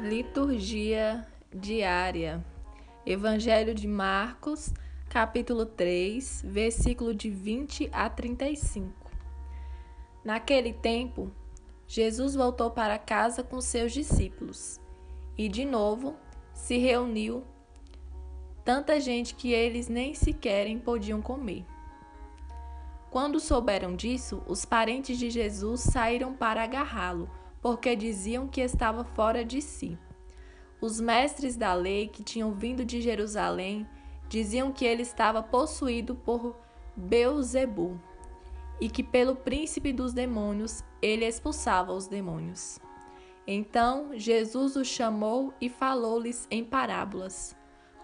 Liturgia diária. Evangelho de Marcos, capítulo 3, versículo de 20 a 35. Naquele tempo, Jesus voltou para casa com seus discípulos e, de novo, se reuniu tanta gente que eles nem sequer podiam comer. Quando souberam disso, os parentes de Jesus saíram para agarrá-lo, porque diziam que estava fora de si. Os mestres da lei que tinham vindo de Jerusalém diziam que ele estava possuído por Beuzebu e que pelo príncipe dos demônios ele expulsava os demônios. Então Jesus os chamou e falou-lhes em parábolas: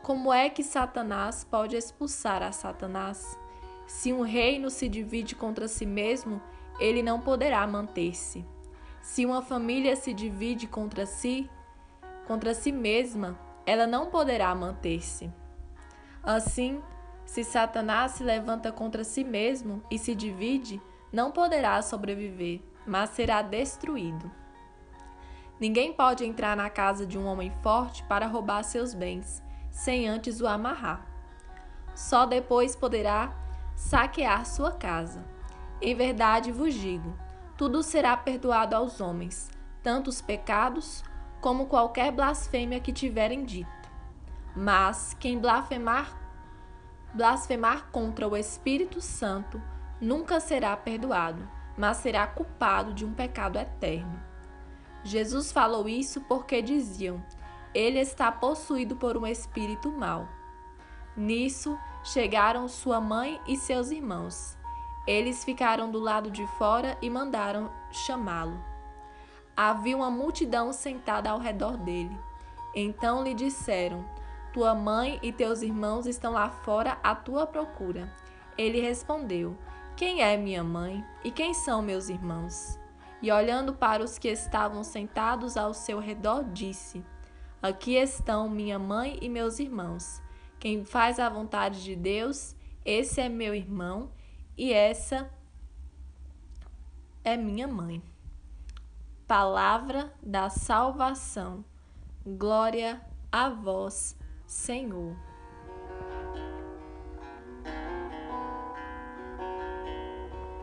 Como é que Satanás pode expulsar a Satanás? Se um reino se divide contra si mesmo, ele não poderá manter-se. Se uma família se divide contra si, contra si mesma, ela não poderá manter-se. Assim, se Satanás se levanta contra si mesmo e se divide, não poderá sobreviver, mas será destruído. Ninguém pode entrar na casa de um homem forte para roubar seus bens, sem antes o amarrar. Só depois poderá saquear sua casa. Em verdade vos digo: tudo será perdoado aos homens, tanto os pecados como qualquer blasfêmia que tiverem dito. Mas quem blasfemar, blasfemar contra o Espírito Santo nunca será perdoado, mas será culpado de um pecado eterno. Jesus falou isso porque diziam: ele está possuído por um espírito mau. Nisso, chegaram sua mãe e seus irmãos. Eles ficaram do lado de fora e mandaram chamá-lo. Havia uma multidão sentada ao redor dele. Então lhe disseram: Tua mãe e teus irmãos estão lá fora à tua procura. Ele respondeu: Quem é minha mãe e quem são meus irmãos? E olhando para os que estavam sentados ao seu redor, disse: Aqui estão minha mãe e meus irmãos. Quem faz a vontade de Deus, esse é meu irmão e essa é minha mãe. Palavra da salvação. Glória a vós, Senhor.